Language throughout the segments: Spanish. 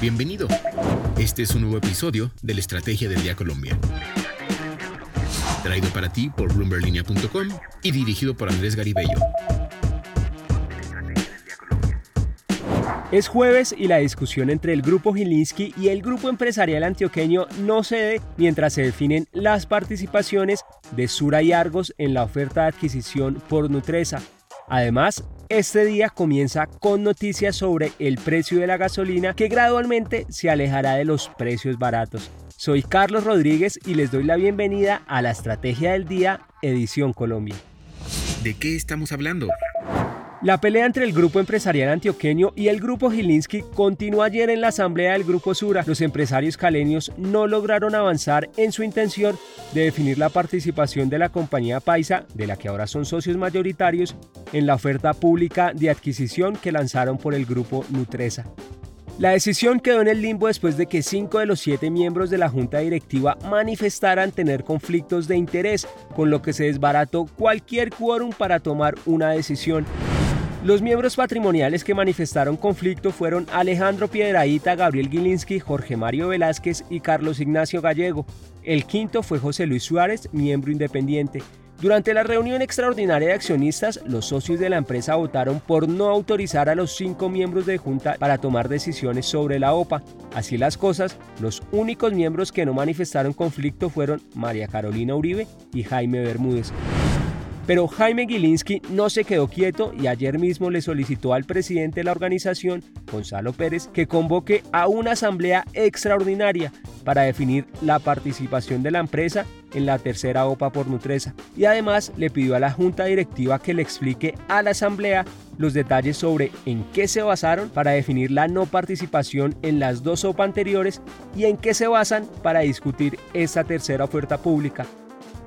Bienvenido. Este es un nuevo episodio de la Estrategia del Día Colombia. Traído para ti por bloomberlinia.com y dirigido por Andrés Garibello. Es jueves y la discusión entre el grupo Gilinski y el grupo empresarial antioqueño no cede mientras se definen las participaciones de Sura y Argos en la oferta de adquisición por Nutresa. Además, este día comienza con noticias sobre el precio de la gasolina que gradualmente se alejará de los precios baratos. Soy Carlos Rodríguez y les doy la bienvenida a la Estrategia del Día, Edición Colombia. ¿De qué estamos hablando? La pelea entre el grupo empresarial antioqueño y el grupo Gilinski continuó ayer en la asamblea del grupo Sura. Los empresarios caleños no lograron avanzar en su intención de definir la participación de la compañía Paisa, de la que ahora son socios mayoritarios, en la oferta pública de adquisición que lanzaron por el grupo Nutresa. La decisión quedó en el limbo después de que cinco de los siete miembros de la junta directiva manifestaran tener conflictos de interés, con lo que se desbarató cualquier quórum para tomar una decisión. Los miembros patrimoniales que manifestaron conflicto fueron Alejandro Piedraíta, Gabriel Gilinski, Jorge Mario Velázquez y Carlos Ignacio Gallego. El quinto fue José Luis Suárez, miembro independiente. Durante la reunión extraordinaria de accionistas, los socios de la empresa votaron por no autorizar a los cinco miembros de junta para tomar decisiones sobre la OPA. Así las cosas, los únicos miembros que no manifestaron conflicto fueron María Carolina Uribe y Jaime Bermúdez. Pero Jaime Gilinski no se quedó quieto y ayer mismo le solicitó al presidente de la organización, Gonzalo Pérez, que convoque a una asamblea extraordinaria para definir la participación de la empresa en la tercera OPA por Nutresa. Y además le pidió a la junta directiva que le explique a la asamblea los detalles sobre en qué se basaron para definir la no participación en las dos OPA anteriores y en qué se basan para discutir esta tercera oferta pública.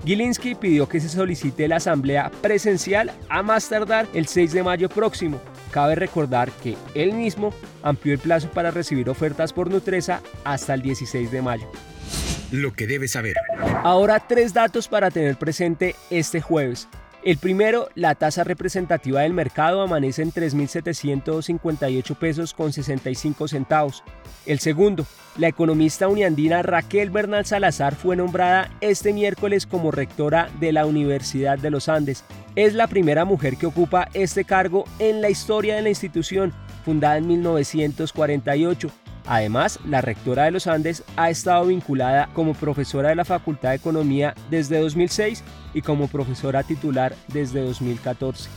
Gilinski pidió que se solicite la asamblea presencial a más tardar el 6 de mayo próximo. Cabe recordar que él mismo amplió el plazo para recibir ofertas por Nutresa hasta el 16 de mayo. Lo que debes saber. Ahora tres datos para tener presente este jueves. El primero, la tasa representativa del mercado amanece en 3.758 pesos con 65 centavos. El segundo, la economista uniandina Raquel Bernal Salazar fue nombrada este miércoles como rectora de la Universidad de los Andes. Es la primera mujer que ocupa este cargo en la historia de la institución, fundada en 1948 Además, la rectora de los Andes ha estado vinculada como profesora de la Facultad de Economía desde 2006 y como profesora titular desde 2014.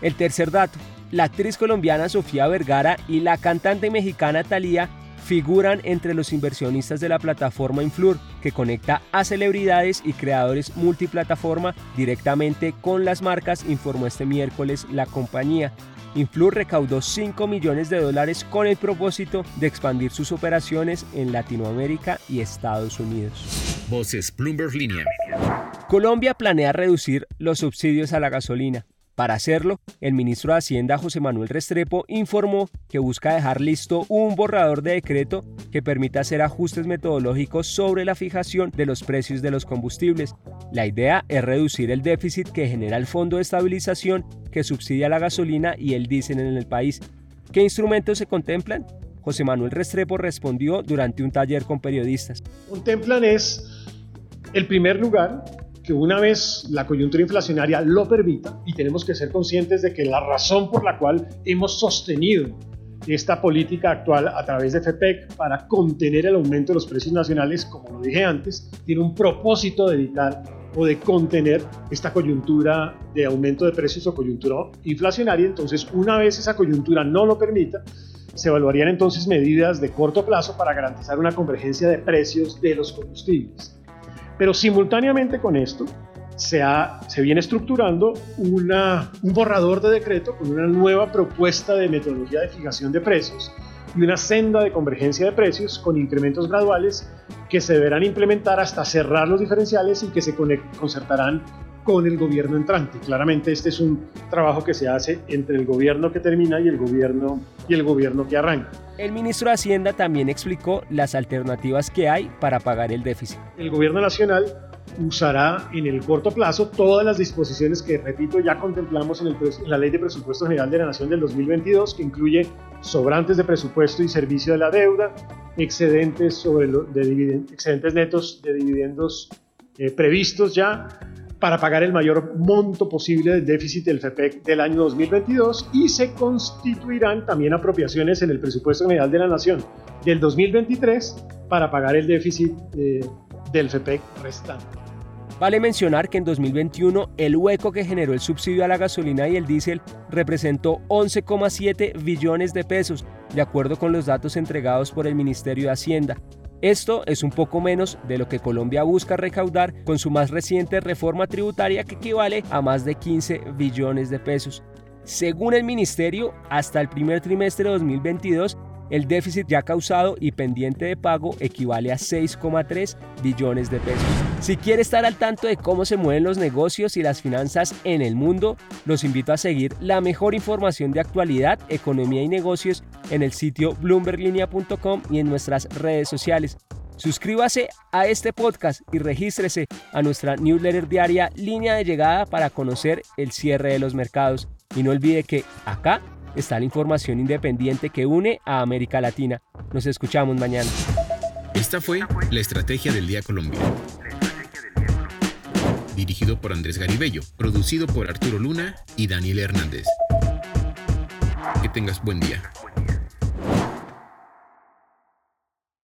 El tercer dato, la actriz colombiana Sofía Vergara y la cantante mexicana Thalía figuran entre los inversionistas de la plataforma Influr, que conecta a celebridades y creadores multiplataforma directamente con las marcas, informó este miércoles la compañía. Influr recaudó 5 millones de dólares con el propósito de expandir sus operaciones en Latinoamérica y Estados Unidos. Voces Bloomberg Línea. Colombia planea reducir los subsidios a la gasolina. Para hacerlo, el ministro de Hacienda José Manuel Restrepo informó que busca dejar listo un borrador de decreto que permita hacer ajustes metodológicos sobre la fijación de los precios de los combustibles. La idea es reducir el déficit que genera el Fondo de Estabilización que subsidia la gasolina y el diésel en el país. ¿Qué instrumentos se contemplan? José Manuel Restrepo respondió durante un taller con periodistas. Contemplan es, el primer lugar, que una vez la coyuntura inflacionaria lo permita, y tenemos que ser conscientes de que la razón por la cual hemos sostenido esta política actual a través de FEPEC para contener el aumento de los precios nacionales, como lo dije antes, tiene un propósito de evitar o de contener esta coyuntura de aumento de precios o coyuntura inflacionaria. Entonces, una vez esa coyuntura no lo permita, se evaluarían entonces medidas de corto plazo para garantizar una convergencia de precios de los combustibles. Pero simultáneamente con esto, se, se viene estructurando una, un borrador de decreto con una nueva propuesta de metodología de fijación de precios y una senda de convergencia de precios con incrementos graduales que se deberán implementar hasta cerrar los diferenciales y que se concertarán con el gobierno entrante. Claramente este es un trabajo que se hace entre el gobierno que termina y el gobierno y el gobierno que arranca. El ministro de Hacienda también explicó las alternativas que hay para pagar el déficit. El gobierno nacional usará en el corto plazo todas las disposiciones que, repito, ya contemplamos en, el, en, la Ley de Presupuesto General de la Nación del 2022, que incluye sobrantes de presupuesto y servicio de la deuda, excedentes, sobre de excedentes netos de dividendos eh, previstos ya para pagar el mayor monto posible del déficit del FEPEC del año 2022 y se constituirán también apropiaciones en el presupuesto general de la Nación del 2023 para pagar el déficit eh, del FEPEC restante. Vale mencionar que en 2021 el hueco que generó el subsidio a la gasolina y el diésel representó 11,7 billones de pesos, de acuerdo con los datos entregados por el Ministerio de Hacienda. Esto es un poco menos de lo que Colombia busca recaudar con su más reciente reforma tributaria que equivale a más de 15 billones de pesos. Según el ministerio, hasta el primer trimestre de 2022 el déficit ya causado y pendiente de pago equivale a 6,3 billones de pesos. Si quiere estar al tanto de cómo se mueven los negocios y las finanzas en el mundo, los invito a seguir la mejor información de actualidad, economía y negocios en el sitio bloomberglinea.com y en nuestras redes sociales. Suscríbase a este podcast y regístrese a nuestra newsletter diaria Línea de Llegada para conocer el cierre de los mercados. Y no olvide que acá está la información independiente que une a América Latina. Nos escuchamos mañana. Esta fue la Estrategia del Día Colombia. Dirigido por Andrés Garibello, producido por Arturo Luna y Daniel Hernández. Que tengas buen día.